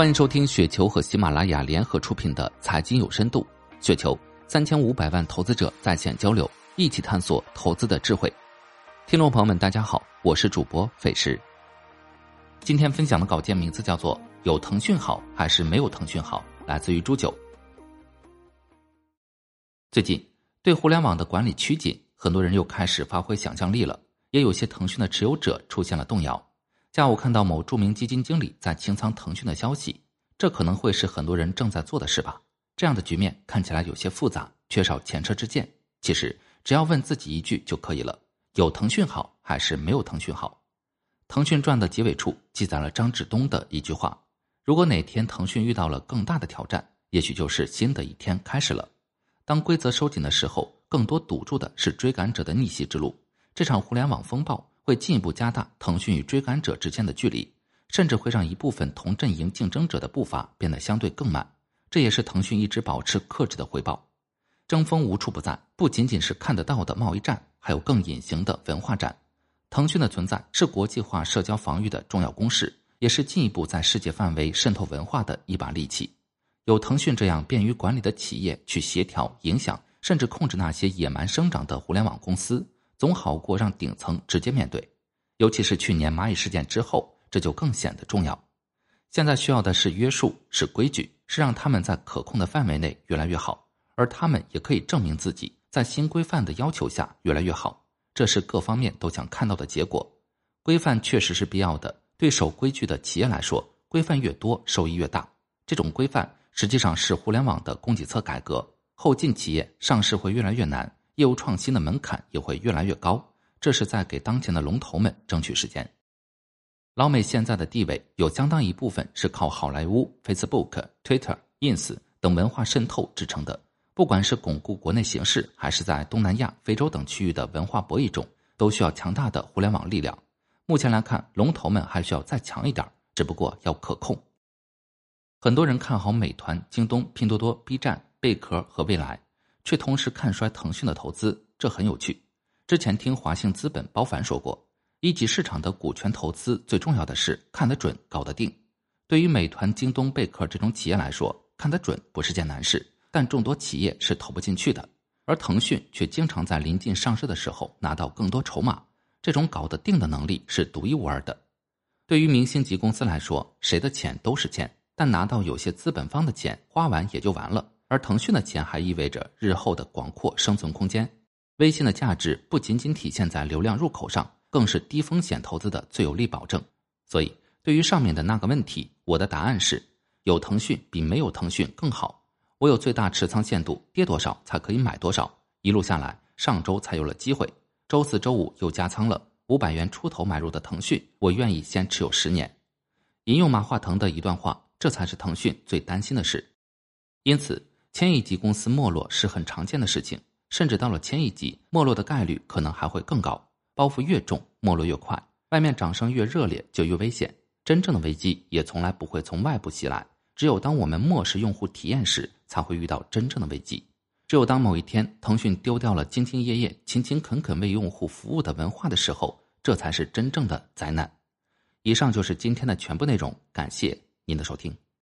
欢迎收听雪球和喜马拉雅联合出品的《财经有深度》，雪球三千五百万投资者在线交流，一起探索投资的智慧。听众朋友们，大家好，我是主播费时。今天分享的稿件名字叫做《有腾讯好还是没有腾讯好》，来自于朱九。最近对互联网的管理趋紧，很多人又开始发挥想象力了，也有些腾讯的持有者出现了动摇。下午看到某著名基金经理在清仓腾讯的消息，这可能会是很多人正在做的事吧？这样的局面看起来有些复杂，缺少前车之鉴。其实只要问自己一句就可以了：有腾讯好还是没有腾讯好？腾讯传的结尾处记载了张志东的一句话：如果哪天腾讯遇到了更大的挑战，也许就是新的一天开始了。当规则收紧的时候，更多堵住的是追赶者的逆袭之路。这场互联网风暴。会进一步加大腾讯与追赶者之间的距离，甚至会让一部分同阵营竞争者的步伐变得相对更慢。这也是腾讯一直保持克制的回报。争锋无处不在，不仅仅是看得到的贸易战，还有更隐形的文化战。腾讯的存在是国际化社交防御的重要公式，也是进一步在世界范围渗透文化的一把利器。有腾讯这样便于管理的企业去协调、影响，甚至控制那些野蛮生长的互联网公司。总好过让顶层直接面对，尤其是去年蚂蚁事件之后，这就更显得重要。现在需要的是约束，是规矩，是让他们在可控的范围内越来越好，而他们也可以证明自己在新规范的要求下越来越好。这是各方面都想看到的结果。规范确实是必要的，对守规矩的企业来说，规范越多，收益越大。这种规范实际上是互联网的供给侧改革，后进企业上市会越来越难。业务创新的门槛也会越来越高，这是在给当前的龙头们争取时间。老美现在的地位有相当一部分是靠好莱坞、Facebook、Twitter、Ins 等文化渗透支撑的。不管是巩固国内形势，还是在东南亚、非洲等区域的文化博弈中，都需要强大的互联网力量。目前来看，龙头们还需要再强一点，只不过要可控。很多人看好美团、京东、拼多多、B 站、贝壳和未来。却同时看衰腾讯的投资，这很有趣。之前听华兴资本包凡说过，一级市场的股权投资最重要的是看得准、搞得定。对于美团、京东、贝壳这种企业来说，看得准不是件难事，但众多企业是投不进去的。而腾讯却经常在临近上市的时候拿到更多筹码，这种搞得定的能力是独一无二的。对于明星级公司来说，谁的钱都是钱，但拿到有些资本方的钱，花完也就完了。而腾讯的钱还意味着日后的广阔生存空间。微信的价值不仅仅体现在流量入口上，更是低风险投资的最有力保证。所以，对于上面的那个问题，我的答案是：有腾讯比没有腾讯更好。我有最大持仓限度，跌多少才可以买多少。一路下来，上周才有了机会，周四周五又加仓了五百元出头买入的腾讯，我愿意先持有十年。引用马化腾的一段话：这才是腾讯最担心的事。因此。千亿级公司没落是很常见的事情，甚至到了千亿级，没落的概率可能还会更高。包袱越重，没落越快。外面掌声越热烈，就越危险。真正的危机也从来不会从外部袭来，只有当我们漠视用户体验时，才会遇到真正的危机。只有当某一天，腾讯丢掉了兢兢业业、勤勤恳恳为用户服务的文化的时候，这才是真正的灾难。以上就是今天的全部内容，感谢您的收听。